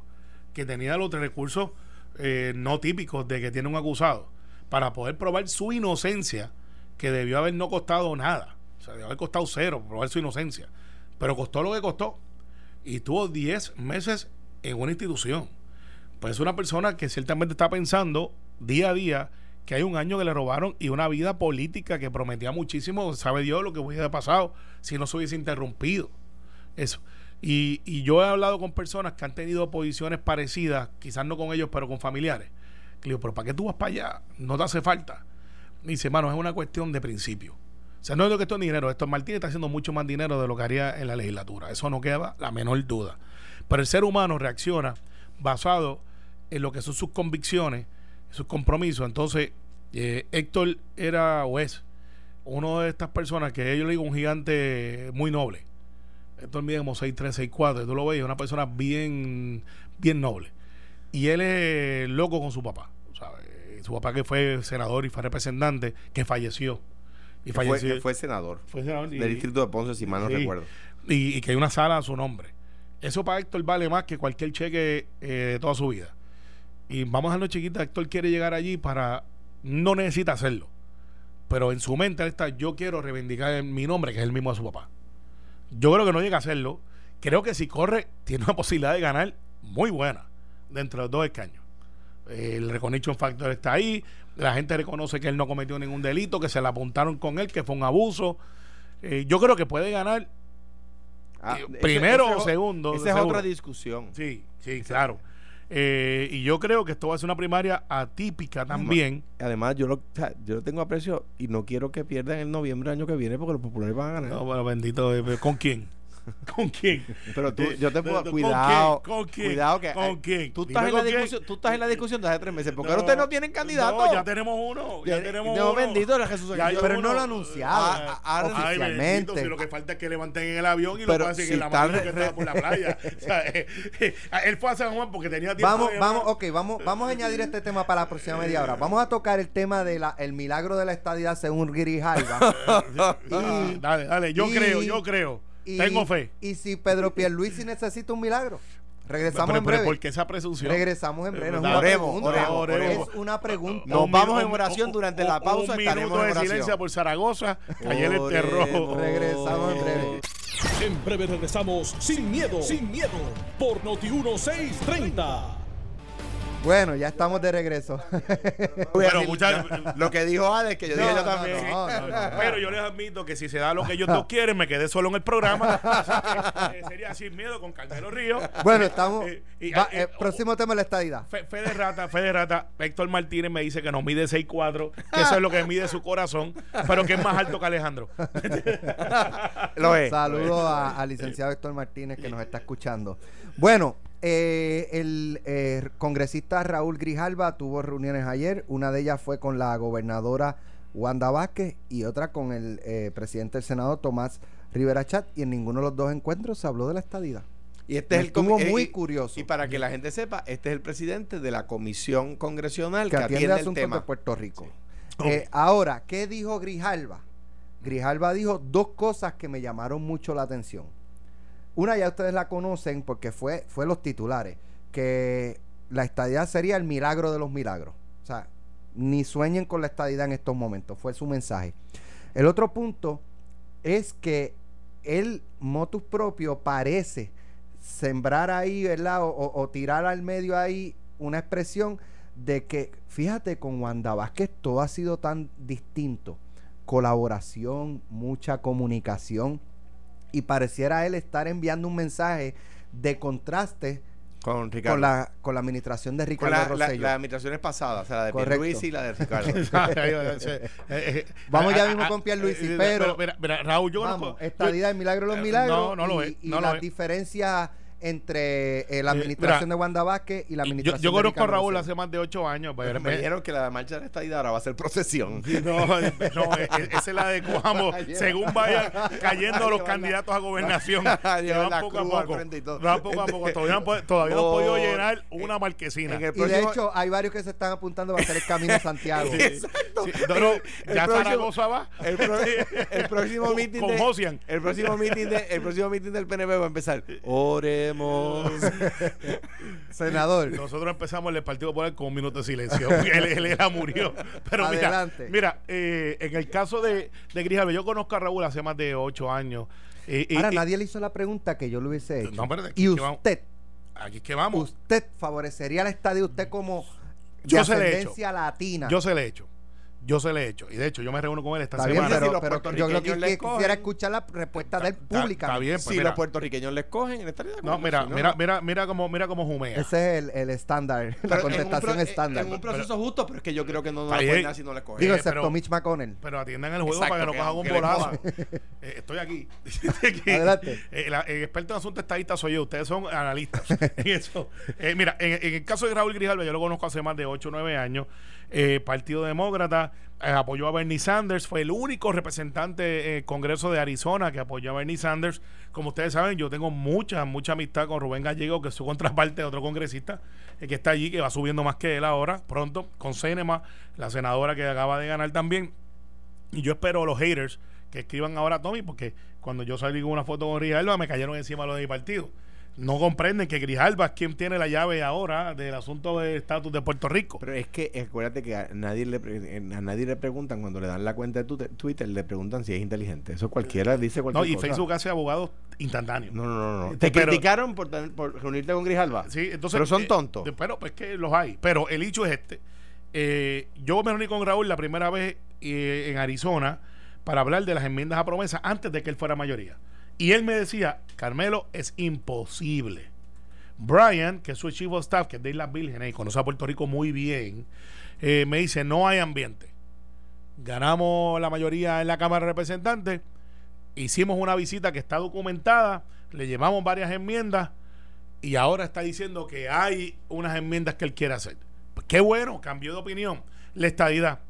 que tenía los recursos eh, no típicos de que tiene un acusado, para poder probar su inocencia, que debió haber no costado nada. O sea, debió haber costado cero probar su inocencia. Pero costó lo que costó. Y estuvo 10 meses en una institución. Pues es una persona que ciertamente está pensando día a día que hay un año que le robaron y una vida política que prometía muchísimo, sabe Dios lo que hubiese pasado si no se hubiese interrumpido. Eso. Y, yo he hablado con personas que han tenido posiciones parecidas, quizás no con ellos, pero con familiares. Le digo, pero ¿para qué tú vas para allá? No te hace falta. Me dice, hermano, es una cuestión de principio. O sea, no es lo que esto es dinero. Esto Martínez está haciendo mucho más dinero de lo que haría en la legislatura. Eso no queda la menor duda. Pero el ser humano reacciona basado en lo que son sus convicciones, sus compromisos. Entonces, eh, Héctor era o es uno de estas personas que yo le digo un gigante muy noble. Héctor mide como 6'3, 6'4. Tú lo ves, es una persona bien, bien noble. Y él es loco con su papá. ¿sabes? Su papá que fue senador y fue representante, que falleció. Y Que fue, falleció. que fue senador fue senador y- del distrito de Ponce, si mal no Sí. recuerdo. y, y que hay una sala a su nombre. Eso para Héctor vale más que cualquier cheque eh, de toda su vida. Y vamos a dejarlo chiquita, Héctor quiere llegar allí para... No necesita hacerlo. Pero en su mente él está, yo quiero reivindicar mi nombre, que es el mismo de su papá. Yo creo que no llega a hacerlo. Creo que si corre, tiene una posibilidad de ganar muy buena dentro de los dos escaños. El recognition factor está ahí. La gente reconoce que él no cometió ningún delito, que se le apuntaron con él, que fue un abuso. Eh, yo creo que puede ganar Ah, Eh, ese- primero ese o segundo, Esa es seguro. otra discusión. Sí, sí, claro. Eh, y yo creo que esto va a ser una primaria atípica también. Además, yo lo, o sea, yo lo tengo aprecio y no quiero que pierdan el noviembre del año que viene porque los populares van a ganar. No, bueno, bendito. eh, ¿Con quién? ¿Con quién? Pero tú, Eh, yo te puedo. ¿con Cuidado. ¿Con quién? Cuidado que. ¿Con eh, quién? Tú estás, en la discusión, tú estás en la discusión de hace tres meses. porque ahora ustedes no tienen candidato? No, ya tenemos uno. Ya, Ya- tenemos Dios uno. bendito era Jesús. Ya pero uno. no lo ha anunciado, Ah, ah, Ay, oficialmente. bendito, si lo que falta es que levanten en el avión y Pero lo pasen si en la mano que estaba por la playa. O sea, eh, eh, él fue a San Juan porque tenía tiempo Vamos, vamos, ok, vamos, vamos a añadir este tema para la próxima media hora. Vamos a tocar el tema del el milagro de la estadidad según Grijalva. Ah, dale, dale, yo creo, yo creo. Y- Tengo fe. Y si Pedro Pierluisi necesita un milagro. Regresamos Pero, en breve. ¿por qué esa presunción? Regresamos en breve. Oremos, pregunta. oremos, oremos. Es una pregunta. Nos Un vamos minu- en oración durante un- la pausa, Un minuto en de silencio por Zaragoza, ayer enterró. Oremos. Regresamos en breve. En breve regresamos sin miedo, sin miedo, por Noti 1630. Bueno, ya estamos de regreso. Pero muchas- Lo que dijo Alex, que yo No, dije yo también. no, no, no. Pero yo les admito que si se da lo que ellos dos quieren, me quedé solo en el programa. Eh, sería sin miedo con Carmelo Río. Bueno, estamos. Eh, y- va- eh, eh, próximo tema es la estadidad. Fe, fe de rata, fe de rata. Héctor Martínez me dice que no mide 6'4, que eso es lo que mide su corazón, pero que es más alto que Alejandro. Lo es. Saludos a- al licenciado Héctor Martínez que nos está escuchando. Bueno, eh, el eh, congresista Raúl Grijalva tuvo reuniones ayer. Una de ellas fue con la gobernadora Wanda Vázquez y otra con el eh, presidente del Senado Tomás Rivera Chat. Y en ninguno de los dos encuentros se habló de la estadidad. Y este es el Estuvo eh, muy y- curioso. Y para que la gente sepa, este es el presidente de la comisión congresional que que, atiende atiende el asuntos de tema. Puerto Rico. Sí. Eh, ahora, ¿qué dijo Grijalva? Grijalva dijo dos cosas que me llamaron mucho la atención. Una ya ustedes la conocen porque fue, fue los titulares, que la estadidad sería el milagro de los milagros. O sea, ni sueñen con la estadidad en estos momentos, fue su mensaje. El otro punto es que el motus propio parece sembrar ahí, ¿verdad? O, o- tirar al medio ahí una expresión de que, fíjate, con Wanda Vázquez todo ha sido tan distinto. Colaboración, mucha comunicación. Y pareciera él estar enviando un mensaje de contraste Con Ricardo. con la, con la administración de Con Ricardo la, la, Rosselló. las administraciones pasadas, o sea, la de Correcto. Luis y la de Ricardo. Vamos ya mismo con Pierluisi, eh, pero- mira, mira, Raúl, yo Vamos, estadidad, el milagro de los Eh, milagros no, no lo y, es, y no lo las es. diferencias entre eh, la Eh, administración mira, de Wanda Vázquez y la yo, administración yo de conozco a Ricardo Raúl hace más de ocho años. Pero me dijeron que la marcha de la estadidad ahora va a ser procesión. No, no, eh, eh, esa es la de Cuamo. según vayan cayendo los candidatos a gobernación, van poco a poco. frente y todo. Van poco a poco. Todavía no, han pod- todavía no han podido llenar una marquesina. en el Y de próximo- hecho, hay varios que se están apuntando a hacer el camino a Santiago. Sí, no, no, El ya próximo- Zaragoza va. El, pro- el próximo meeting con de, Josian. el próximo meeting de, el próximo meeting del PNP va a empezar. Senador. Nosotros empezamos el Partido Popular con un minuto de silencio. él, él era murió. Pero mira, Adelante. mira eh, en el caso de, de Grijalva, yo conozco a Raúl hace más de ocho años. Eh, y- Ahora y- nadie le hizo la pregunta que yo le hubiese hecho. No, y usted, Aquí es que vamos. usted favorecería la estadía usted como de Yo se le he ascendencia latina. Yo se le he hecho. Yo se le he hecho. Y de hecho, yo me reúno con él esta Está bien, semana. si pero, los pero yo lo que, le que cogen- quisiera escuchar la respuesta de él Está- pública. Está bien, pues si mira, los puertorriqueños les cogen, él estaría de No, acuerdo, mira, si no, mira, no. mira, mira cómo, mira cómo jumea. Ese es el, el estándar, la en contestación estándar. En un proceso justo, pero es que yo creo que no nos Está va a bien. poner nada si no les cogen. Digo, Eh, excepto pero- Mitch McConnell. Pero atiendan el juego Exacto, para que no que cojan un le volado. Eh, estoy aquí. Adelante. Eh, la- el experto en asuntos estadistas soy yo. Ustedes son analistas en eso. Mira, en, en el caso de Raúl Grijalva, yo lo conozco hace más de 8 o 9 años. Eh, Partido Demócrata eh, apoyó a Bernie Sanders. Fue el único representante en el Congreso de Arizona que apoyó a Bernie Sanders. Como ustedes saben, yo tengo mucha, mucha amistad con Rubén Gallego, que es su contraparte de otro congresista eh, que está allí, que va subiendo más que él ahora, pronto, con Cinema, la senadora que acaba de ganar también. Y yo espero los haters que escriban ahora a Tommy, porque cuando yo salí con una foto con Grijalva me cayeron encima los de mi partido. No comprenden que Grijalva es quien tiene la llave ahora del asunto del estatus de Puerto Rico. Pero es que eh, acuérdate que a nadie le eh, a nadie le preguntan cuando le dan la cuenta de tu- Twitter, le preguntan si es inteligente. Eso cualquiera dice cualquier No, y cosa. Facebook hace abogados instantáneos. No, no, no, no. Este, Te pero- criticaron por, reunirte con Grijalva. Sí, entonces, pero son eh, tontos. de- pero pues que los hay. Pero el hecho es este. Eh, yo me reuní con Raúl la primera vez eh, en Arizona para hablar de las enmiendas a promesa antes de que él fuera mayoría. Y él me decía, Carmelo, es imposible. Brian, que es su chief of staff, que es de Islas Vírgenes y conoce a Puerto Rico muy bien, eh, me dice, no hay ambiente. Ganamos la mayoría en la Cámara de Representantes, hicimos una visita que está documentada, le llevamos varias enmiendas y ahora está diciendo que hay unas enmiendas que él quiere hacer. Pues qué bueno, cambió de opinión. La estadidad.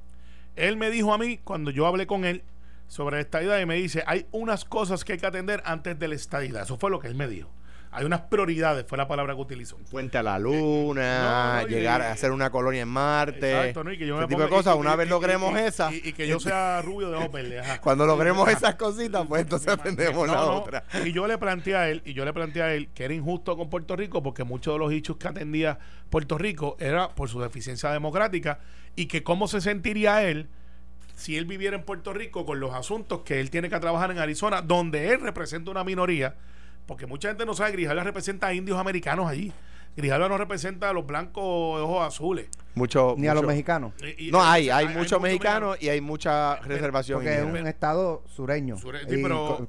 Él me dijo a mí, cuando yo hablé con él sobre la estadidad, y me dice, hay unas cosas que hay que atender antes de la estadidad. Eso fue lo que él me dijo. Hay unas prioridades, fue la palabra que utilizó. Puente a la luna, no, y- llegar a hacer una colonia en Marte. Exacto, ¿no? Y que yo ese me tipo de cosas. y- una y- vez logremos y- esa. Y, que yo sea rubio de verdes. ajá. Cuando logremos esas cositas, pues entonces atendemos No, la otra. Y yo le planteé a él, y yo le planteé a él que era injusto con Puerto Rico porque muchos de los hechos que atendía Puerto Rico era por su deficiencia democrática y que cómo se sentiría él si él viviera en Puerto Rico con los asuntos que él tiene que trabajar en Arizona, donde él representa una minoría, porque mucha gente no sabe, Grijalva representa a indios americanos allí. Grijalva no representa a los blancos de ojos azules. Mucho, Ni a los mexicanos. Y- y- No, hay, hay muchos mexicanos y hay mucha reservación. Porque es un estado sureño. Sure- Y sí, pero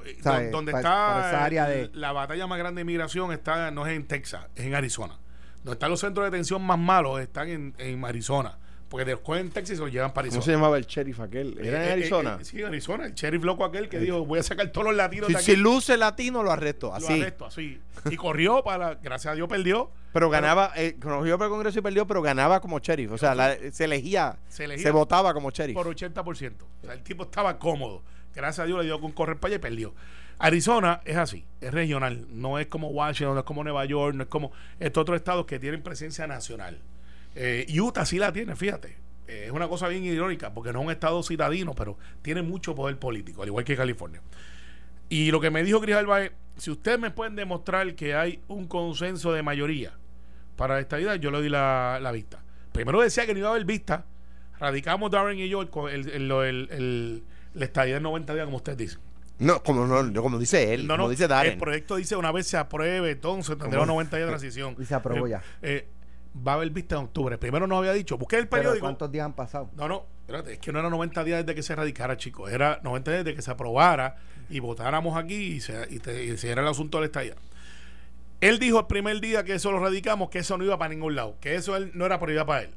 donde está por esa área de... la batalla más grande de inmigración está no es en Texas, es en Arizona. Donde están los centros de detención más malos están en, en Arizona. Porque después en Texas se los llevan para ¿Cómo Arizona. se llamaba el sheriff aquel? ¿Era Eh, en eh, Arizona? eh, sí, Arizona. El sheriff loco aquel que dijo, voy a sacar todos los latinos si, de aquí. si luce latino, lo arresto. Lo Así. arresto, así. Y corrió para, gracias a Dios perdió. Pero ganaba, eh, conoció por el Congreso y perdió, pero ganaba como sheriff. O sea, la- se elegía, Se se, elegía votaba como sheriff. por 80%. O sea, el tipo estaba cómodo. Gracias a Dios le dio con correr para allá y perdió. Arizona es así, es regional. No es como Washington, no es como Nueva York, no es como estos otros estados que tienen presencia nacional. Eh, Utah sí la tiene, fíjate. Eh, es una cosa bien irónica porque no es un estado citadino, pero tiene mucho poder político, al igual que California. Y lo que me dijo Grijalva es, si ustedes me pueden demostrar que hay un consenso de mayoría para esta idea, yo le doy la, la vista. Primero decía que no iba a haber vista. Radicamos Darren y yo el, el, el, el- estadía de 90 días, como ustedes dicen. No, como, no, como dice él, No, como dice Darren. el proyecto dice una vez se apruebe, entonces tendrá ¿Cómo? 90 días de transición. Y se aprobó Eh, ya. eh, va a haber vista en octubre. Primero nos había dicho, busqué el Pero periódico. ¿cuántos días han pasado? No, no, espérate, es que no era 90 días desde que se radicara, chicos. Era 90 días desde que se aprobara y votáramos aquí y se, y te- y se era el asunto de la estadía. Él dijo el primer día que eso lo radicamos, que eso no iba para ningún lado, que eso él, no era prioridad para él.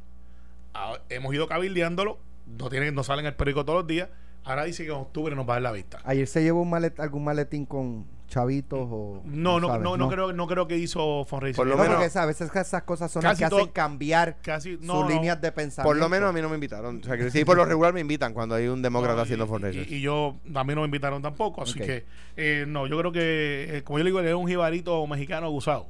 Ah, hemos ido cabildeándolo, no, tienen, no salen en el periódico todos los días. Ahora dice que en octubre nos va a dar la vista. Ayer se llevó un malet, algún maletín con chavitos o... No, no, sabes, no, no, creo, no creo que hizo fundraising. Por lo No, menos- porque ¿sabes? a veces esas cosas son las Casi que hacen todo- cambiar Casi, no, sus no. líneas de pensamiento. Por lo menos a mí no me invitaron. O sea, que sí, por lo regular me invitan cuando hay un demócrata No, haciendo fundraisers. Y, y yo, a mí no me invitaron tampoco, así que eh, no, yo creo que, eh, como yo le digo, él es un jibarito mexicano abusado.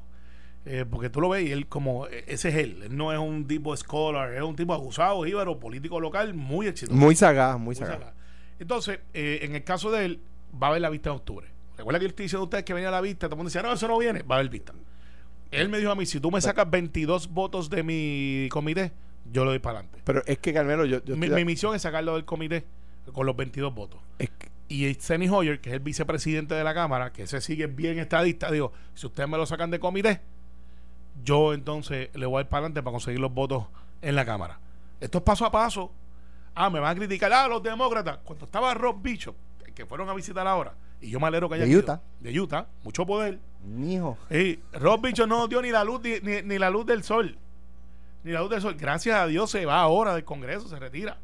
Eh, porque tú lo ves y él como, eh, ese es él, él no es un tipo scholar, es un tipo abusado, jíbaro, político local, muy exitoso. Muy sagaz, muy Muy sagaz. sagaz. Entonces, eh, en el caso de él, va a haber la vista en octubre. Recuerda que yo estoy diciendo a ustedes que venía la vista, todo el mundo decía, no, eso no viene, va a haber vista. Él me dijo a mí, si tú me sacas 22 votos de mi comité, yo lo doy para adelante. Pero es que, Carmelo, yo, yo Mi, estoy- mi misión es sacarlo del comité con los 22 votos. es que- Y Steny Hoyer, que es el vicepresidente de la Cámara, que ese sigue bien estadista, digo, si ustedes me lo sacan de comité, yo entonces le voy a ir para adelante para conseguir los votos en la Cámara. Esto es paso a paso. Ah, me van a criticar, ah, los demócratas. Cuando estaba Rob Bishop, que fueron a visitar ahora, y yo me alegro que haya De ido, Utah. De Utah, mucho poder. Mijo. Y Rob Bishop no dio ni la luz ni, ni- ni la luz del sol. Ni la luz del sol. Gracias a Dios se va ahora del Congreso, se retira.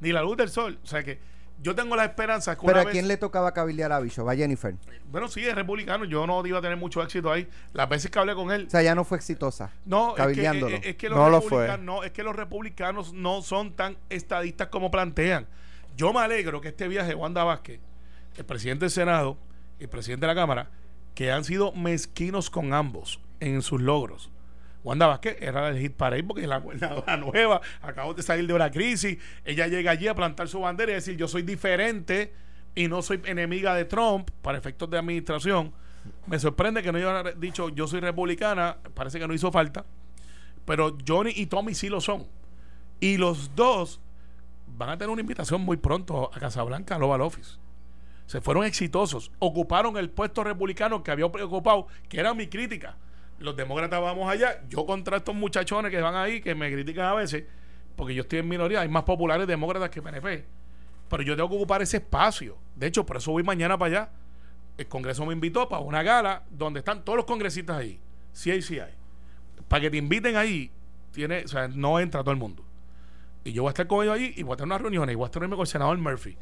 Ni la luz del sol. O sea que yo tengo la esperanza que Pero ¿a vez- quién le tocaba cabildear a Bishop? A Jennifer. Bueno, sí, es republicano. Yo no iba a tener mucho éxito ahí. Las veces que hablé con él. O sea, ya no fue exitosa. No, es que, cabildeándolo. es- es que los No lo fue. republicanos, no, es que los republicanos no son tan estadistas como plantean. Yo me alegro que este viaje de Wanda Vázquez, el presidente del Senado y el presidente de la Cámara, que han sido mezquinos con ambos en sus logros. Wanda Vázquez era el hit para porque es la gobernadora nueva, acabó de salir de una crisis. Ella llega allí a plantar su bandera y decir: Yo soy diferente y no soy enemiga de Trump para efectos de administración. Me sorprende que no haya dicho: Yo soy republicana, parece que no hizo falta. Pero Johnny y Tommy sí lo son. Y los dos van a tener una invitación muy pronto a Casablanca, al Oval Office. Se fueron exitosos. Ocuparon el puesto republicano que había ocupado, que era mi crítica. Los demócratas vamos allá. Yo contra estos muchachones que van ahí, que me critican a veces, porque yo estoy en minoría. Hay más populares demócratas que PNP. Pero yo tengo que ocupar ese espacio. De hecho, por eso voy mañana para allá. El Congreso me invitó para una gala donde están todos los congresistas ahí. Sí hay, sí hay. Para que te inviten ahí, tiene, o sea, no entra todo el mundo. Y yo voy a estar con ellos allí y voy a tener unas reuniones y voy a estar con el senador Murphy,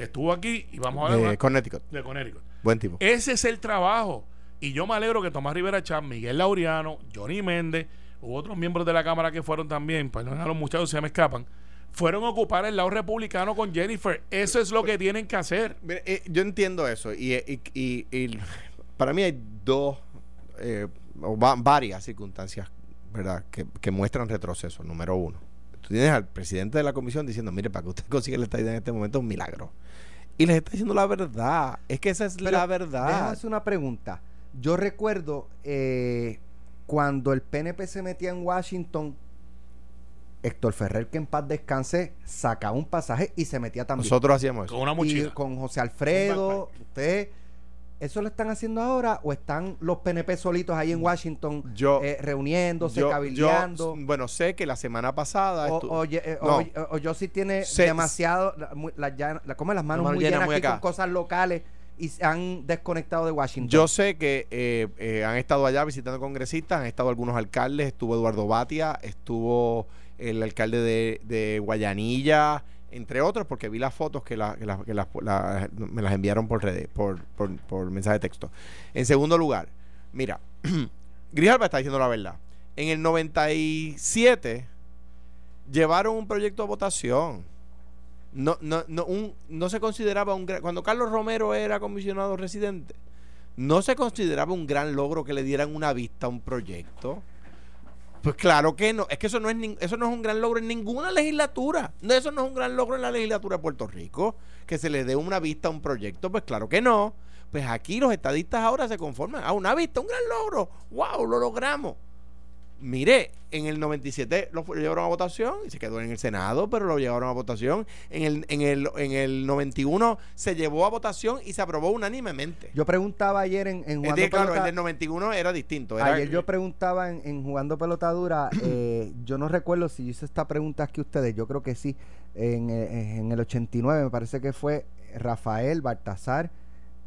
que estuvo aquí y vamos a hablar de Connecticut. de Connecticut. Buen tipo. Ese es el trabajo. Y yo me alegro que Tomás Rivera Chat, Miguel Laureano, Johnny Méndez, u otros miembros de la Cámara que fueron también, perdón a los muchachos se me escapan, fueron a ocupar el lado republicano con Jennifer. Eso es lo que tienen que hacer. Eh, yo entiendo eso y, y- y- y para mí hay dos eh, o va- varias circunstancias verdad que, que muestran retroceso número uno tú tienes al presidente de la comisión diciendo mire para que usted consiga la estadía en este momento es un milagro y les está diciendo la verdad es que esa es Pero la Déjame verdad hacer una pregunta. Yo recuerdo eh, cuando el PNP se metía en Washington, Héctor Ferrer, que en paz descanse, sacaba un pasaje y se metía también. nosotros hacíamos eso Con una y mochila. con José Alfredo, usted, ¿Eso lo están haciendo ahora o están los PNP solitos ahí en Washington Yo- eh, reuniéndose, Yo- yo, cabildeando? bueno, sé que la semana pasada. o, eh, No. o- o yo sí tiene demasiado, la- llanas- la- como las manos muy llenas llenas muy aquí acá. con cosas locales y se han desconectado de Washington. Yo sé que eh, eh, han estado allá visitando congresistas, han estado algunos alcaldes, estuvo Eduardo Batia, estuvo el alcalde de, de Guayanilla, entre otros, porque vi las fotos que, la- que la- que la- me las enviaron por, redes, por, por, mensaje de texto. En segundo lugar, mira, Grijalba está diciendo la verdad. En el 97 llevaron un proyecto a votación. No, no, no, un, no se consideraba un gran... Cuando Carlos Romero era comisionado residente, no se consideraba un gran logro que le dieran una vista a un proyecto. Pues claro que no. Es que eso no es, eso no es un gran logro en ninguna legislatura. No, eso no es un gran logro en la legislatura de Puerto Rico. Que se le dé una vista a un proyecto. Pues claro que no. Pues aquí los estadistas ahora se conforman a una vista, un gran logro. ¡Wow! Lo logramos. Mire, en el 97 lo llevaron a votación y se quedó en el Senado, pero lo llevaron a votación. En el, en el, en el 91 se llevó a votación y se aprobó unánimemente. Yo preguntaba ayer en, en Jugando decir, claro, el Pelota- del 91 era distinto. Era, Ayer yo preguntaba en, en Jugando Pelotadura, eh, yo no recuerdo si hice esta pregunta aquí ustedes, yo creo que sí, en, eh, en el 89 me parece que fue Rafael, Baltasar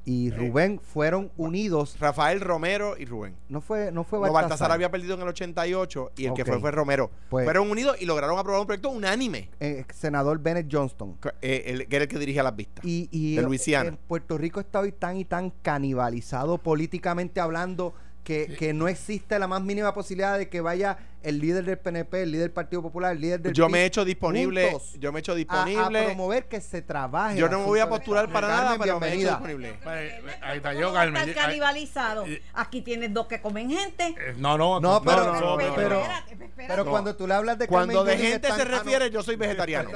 y Rubén fueron unidos, Rafael Romero y Rubén. no fue no fue No, Baltasar, Baltasar había perdido en el 88 y el que fue fue Romero. Pues- Fueron unidos y lograron aprobar un proyecto unánime, eh, senador Bennett Johnston. eh, el- que era el que dirigía las vistas. Y, y De Luisiana. en Puerto Rico está hoy tan y tan canibalizado políticamente hablando que, que no existe la más mínima posibilidad de que vaya el líder del PNP, el líder del Partido Popular, el líder del yo me he hecho disponible. Yo me he hecho disponible. A, promover que se trabaje. yo no me voy a postular para nada, pero me he hecho bienvenida. disponible. Pues, ahí está ¿Cómo yo, Carmen. Ay, canibalizado. eh, Aquí tienes dos que comen gente. eh, No, no, No, pero- no, no, pero- no, pero- cuando tú le hablas de Cuando Carmen de gente se refiere, yo soy vegetariano.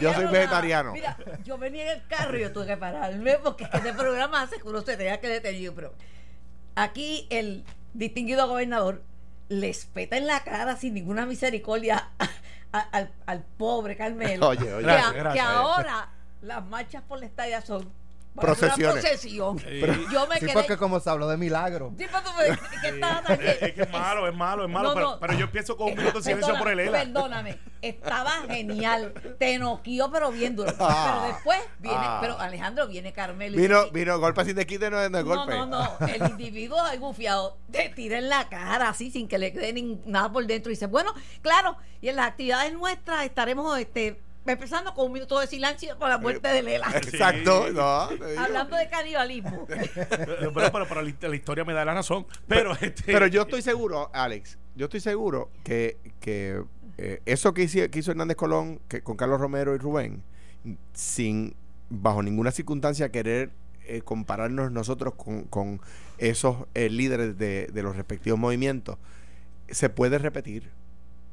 Yo soy vegetariano. Mira, yo venía en el carro y yo tuve que pararme porque es que este programa hace que uno se tenga que detener. Pero aquí el distinguido gobernador le espeta en la cara sin ninguna misericordia a- a- al, al pobre Carmelo. Oye, oye. que, Gracias, a- que ahora las marchas por la estadía son Procesiones. Procesión. Sí. Yo me Sí, quedé. porque como se habló de milagro. Sí, pero tú me- ¿qué estás tan- Es, es que es malo, es malo, es malo. No, pero, no. pero yo empiezo con un minuto de silencio por el ELA. Perdóname, estaba genial. Te noqueó, pero bien duro. Ah. pero después viene, Ah. pero Alejandro viene Carmelo. y Vino, vino golpe sin desquite, no es no es no, golpe. no, no. El individuo ahí bufiado te tira en la cara así sin que le quede ni- nada por dentro. Y dice, bueno, claro, y en las actividades nuestras estaremos este, empezando con un minuto de silencio con la muerte de Lela. Exacto, no. te digo. Hablando de canibalismo. Pero, pero, pero, pero la, la historia me da la razón. Pero, este, Pero yo estoy seguro, Alex, yo estoy seguro que, que eh, eso que hizo, que hizo Hernández Colón que, con Carlos Romero y Rubén, sin bajo ninguna circunstancia querer eh, compararnos nosotros con, con esos eh, líderes de, de los respectivos movimientos, se puede repetir.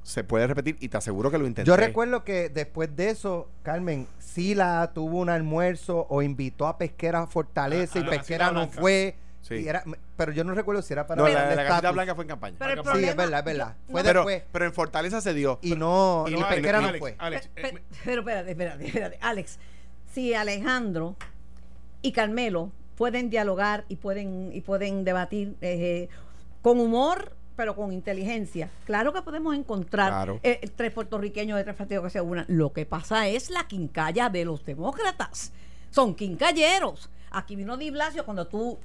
Se puede repetir y te aseguro que lo intenté. Yo recuerdo que después de eso, Carmen, Sila tuvo un almuerzo o invitó a Pesquera a Fortaleza Ah, y ah, Pesquera no fue. Sí. y era- pero yo no recuerdo si era para No, la, la casita estatus. blanca fue en campaña. Pero el Sí, problema, es verdad, es verdad. yo- Fue no, pero, después. pero en Fortaleza se dio. Y no, Y y no, Pesquera no fue. Alex, Pe- eh, pe- pero espérate, espérate, espérate. Alex, si Alejandro y Carmelo pueden dialogar y pueden, y pueden debatir eh, con humor, pero con inteligencia, claro que podemos encontrar Claro. eh, tres puertorriqueños de tres partidos que se unan. Lo que pasa es la quincalla de los demócratas. Son quincalleros. Aquí vino Di Blasio cuando tú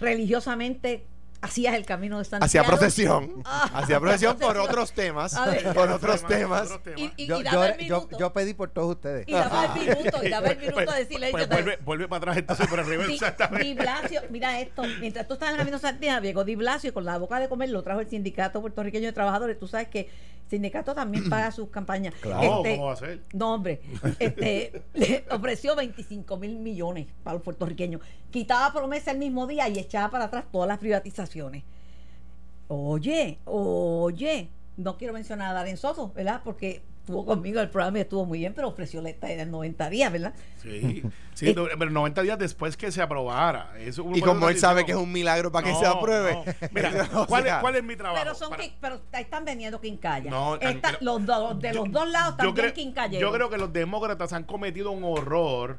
religiosamente hacías el camino de Santiago. Hacía procesión. Ah, hacía procesión por otros temas. A ver. Por otros temas. Y, y- Yo, y yo, daba el yo, minuto. yo pedí por todos ustedes. Y daba el minuto, y daba el minuto Pues- de silencio. pues vuelve, vuelve para atrás entonces por arriba Di, exactamente. Di Blasio, mira esto, mientras tú estás en el camino Santiago, llegó Di Blasio y con la boca de comer lo trajo el Sindicato Puertorriqueño de Trabajadores. Tú sabes que sindicato también paga sus campañas. Claro, Este, ¿cómo va a ser? No, hombre, este, le ofreció 25 mil millones para los puertorriqueños. Quitaba promesa el mismo día y echaba para atrás todas las privatizaciones. Oye, oye, no quiero mencionar a Darren Soto, ¿verdad? Porque estuvo conmigo el programa y estuvo muy bien, pero ofreció la estadía en 90 días, ¿verdad? Sí, sí, no, pero 90 días después que se aprobara. Eso Y como él sabe que es un milagro para que se apruebe. no. Mira, ¿cuál, es, ¿cuál es mi trabajo? Pero son Para- quin- pero están vendiendo quincalla. No, Esta- pero- los do- de yo- los dos lados también creo, quincalleros. yo creo que los demócratas han cometido un horror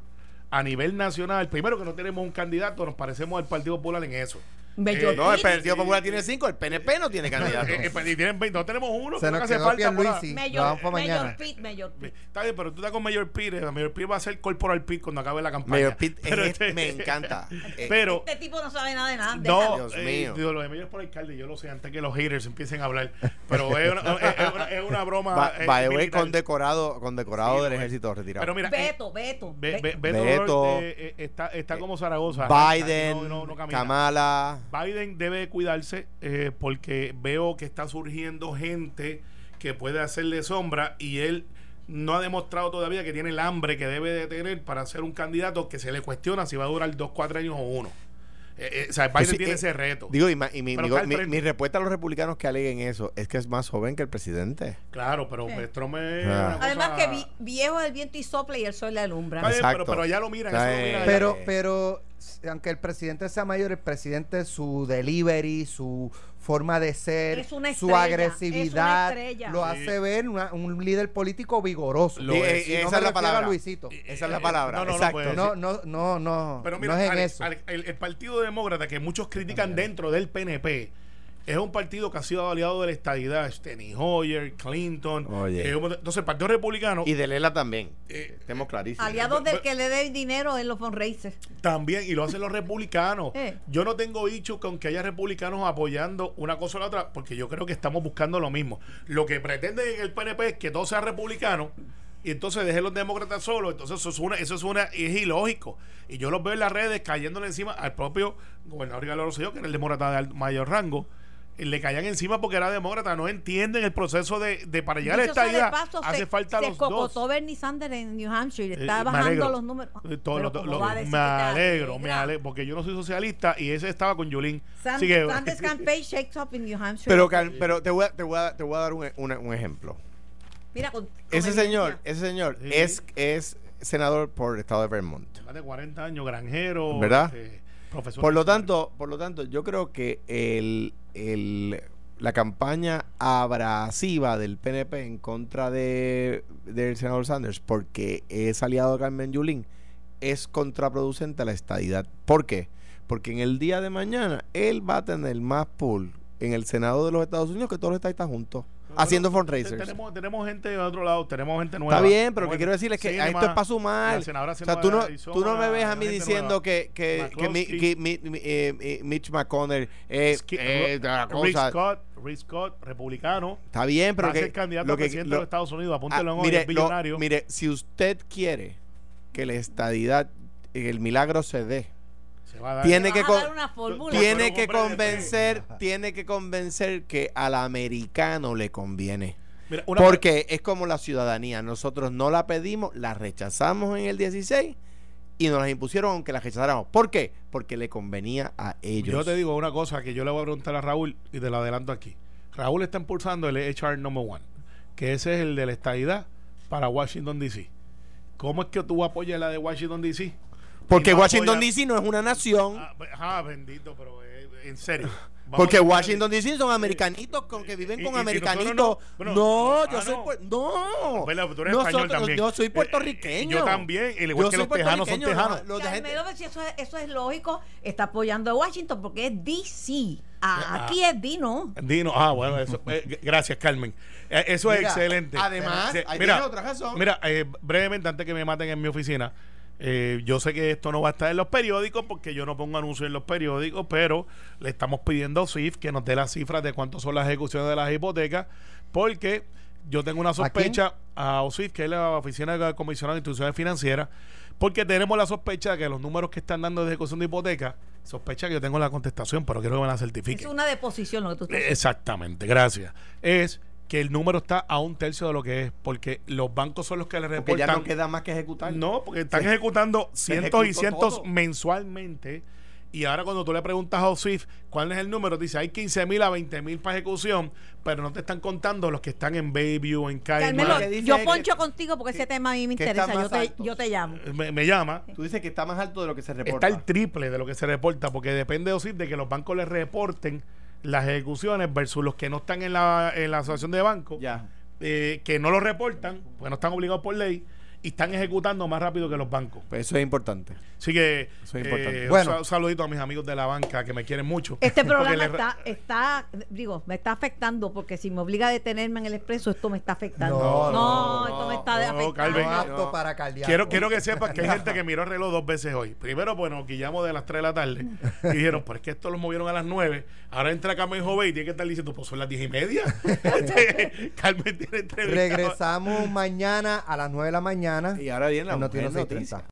a nivel nacional, primero que no tenemos un candidato, nos parecemos al Partido Popular en eso. Eh, no, el. Partido Popular tiene cinco, el PNP no tiene candidato. Eh, eh, y tienen 20, no tenemos uno, Se nos que hace falta. vamos Mayor, para mañana. Mayor Pete, Mayor Pete. Está bien, pero tú estás con Mayor Pete. Mayor Pete va a ser Corporal Pete cuando acabe la campaña. Mayor Pitt Pero es- este- me encanta. Eh, Pero Este tipo no sabe nada de nada. No. Dios eh, mío. digo, lo de Mayor por alcalde, yo lo sé antes que los haters empiecen a hablar. Pero es una, es, es una, es una broma. Eh, way, militar. condecorado, condecorado Sí, del ejército retirado. Pero mira, eh, Beto, Beto. Be- Be- Be- Beto, Beto, O'Rourke, eh, eh, está, está como Zaragoza. Biden, No, no, no. Kamala. Biden debe cuidarse eh, porque veo que está surgiendo gente que puede hacerle sombra y él no ha demostrado todavía que tiene el hambre que debe de tener para ser un candidato que se le cuestiona si va a durar dos, cuatro años o uno. Eh, eh, o sea, Biden sí, tiene eh, ese reto. Digo, y, ma- y mi, respuesta a los republicanos que aleguen eso es que es más joven que el presidente. claro, pero Sí. Trump es Ah. Además cosa- que vi- viejo del viento y sopla y el sol le alumbra. Pero, pero allá lo miran, eso lo miran allá. Pero, pero aunque el presidente sea mayor, el presidente, su delivery, su forma de ser, Es una su agresividad, es una estrella. lo Sí. hace ver una- un líder político vigoroso. Lo Y- es. y no Esa es la palabra. a Luisito. Esa es la Eh, palabra. no, no, no, Exacto. No, no, no, no. Pero mira, no es en al- eso. al- el, el Partido Demócrata, que muchos critican dentro del PNP, es un partido que ha sido aliado de la estadidad. Steny Hoyer, Clinton. Oye. eh, entonces, el Partido Republicano Y de Lela también. Eh, Estemos clarísimos. Aliados del Pero- que le dé dinero en los fundraisers. también, y lo hacen los republicanos. Eh. Yo no tengo dicho con que haya republicanos apoyando una cosa o la otra, porque yo creo que estamos buscando lo mismo. Lo que pretenden en el PNP es que todo sea republicano. Y entonces dejen los demócratas solos. Entonces eso es una, eso es una, es ilógico. Y yo los veo en las redes cayéndole encima al propio gobernador Ricardo Rosselló, que era el demócrata de mayor rango. Le caían encima porque era demócrata. No entienden el proceso de, de para llegar a esta idea. Hace se, falta se los dos. cocotó Bernie Sanders en New Hampshire y Eh, está me bajando los números. Eh, todo Pero lo- ¿cómo lo- va a decir me alegro, me alegro, porque yo no soy socialista y ese estaba con Yulín. Que- Sanders campaign shakes up in New Hampshire. Pero, pero te, voy a, te, voy a, te voy a dar un, un- un ejemplo. Mira, con- con Ese señor, ese señor Sí. es, es senador por el estado de Vermont. más de 40 años, granjero, ¿Verdad? este, profesor. Por lo tanto, por lo tanto, yo creo que el, el- la campaña abrasiva del PNP en contra de del senador Sanders, porque es aliado de Carmen Yulín, es contraproducente a la estadidad. ¿Por qué? Porque en el día de mañana él va a tener más pool en el Senado de los Estados Unidos que todos los estadistas juntos, haciendo fundraisers. Tenemos, tenemos gente de otro lado, tenemos gente nueva. Está bien, pero lo que quiero decir es que Cinema, esto es para sumar. O sea, tú no, Arizona, tú no me ves a mí diciendo nueva. que, que, que, mi- que mi- mi- eh, eh, Mitch McConnell es Ski- eh, la Rick cosa. Scott, Rick Scott, republicano. Está bien, pero va a que, ser candidato lo a que- presidente lo- de Estados Unidos. ah, Apúntelo en hoy, mire, es billonario. lo- mire, si usted quiere que la estadidad, el milagro se dé, a. tiene que con- dar una fórmula. tiene que convencer, tiene que convencer que al americano le conviene. Mira, una- Porque es como la ciudadanía. Nosotros no la pedimos, la rechazamos en el 16 y nos las impusieron aunque la rechazáramos. ¿Por qué? Porque le convenía a ellos. Yo te digo una cosa que yo le voy a preguntar a Raúl y te lo adelanto aquí. Raúl está impulsando el HR number one, que ese es el de la estadidad para Washington DC. ¿Cómo es que tú apoyas la de Washington DC? Porque no Washington DC no es una nación. Ah, be- ah, bendito, pero eh, en serio. Vamos Porque Washington DC son americanitos con que viven Y- con y- americanitos. no. Bueno, no, ah, yo soy no. no. Tú eres Nosotros- también. Yo soy Eh, puertorriqueño. yo también, al igual Yo que soy los tejanos son tejanos. los de gente- Carmelo, si eso es, eso es lógico, está apoyando a Washington porque es DC. Ah. Ah, aquí es D, ¿no? Dino, ah, bueno, eso, eh, gracias, Carmen. Eh, eso es excelente. además, Sí, ahí mira, tienes otra razón. Mira, eh, brevemente, antes que me maten en mi oficina, eh, yo sé que esto no va a estar en los periódicos porque yo no pongo anuncios en los periódicos, pero le estamos pidiendo a SWIFT que nos dé las cifras de cuánto son las ejecuciones de las hipotecas, porque yo tengo una sospecha a OSIF, que es la Oficina de Comisionado de Instituciones Financieras, porque tenemos la sospecha de que los números que están dando de ejecución de hipoteca, sospecha que yo tengo la contestación, pero quiero que me la certifiquen. Es una deposición lo que tú estás Exactamente, gracias. Es que el número está a un tercio de lo que es, porque los bancos son los que le Porque ya reportan. no queda más que ejecutar. No, porque están Se- ejecutando cientos y cientos todo. mensualmente. Y ahora cuando tú le preguntas a OSIF cuál es el número, dice hay 15 mil a 20 mil para ejecución, pero no te están contando los que están en Bayview, en Carmelo, Caimán. Yo poncho que- contigo porque ese tema a mí me interesa. Yo te, yo te llamo. Me, me llama. Tú dices que está más alto de lo que se reporta. Está el triple de lo que se reporta, porque depende de OSIF de que los bancos les reporten las ejecuciones versus los que no están en la, en la asociación de bancos. Eh, que no lo reportan, porque no están obligados por ley, y están ejecutando más rápido que los bancos. Pues eso es importante. Así que Eso es importante. eh, Bueno. un sal- saludito a mis amigos de la banca que me quieren mucho. Este programa está, está, digo, me está afectando porque si me obliga a detenerme en el expreso, esto me está afectando. No, No, no, esto no, me está no, afectando. Calvin, No apto no. para cardíaco. Quiero, quiero que sepas que hay gente que miró el reloj dos veces hoy. Primero, bueno, guillamos de las 3 de la tarde y dijeron, pues es que esto lo movieron a las 9. Ahora entra Carmen Jové y tiene que estar diciendo, pues son las 10 y media. Este, Carmen tiene entrevista. Regresamos mañana a las 9 de la mañana. Y ahora viene la en noticia.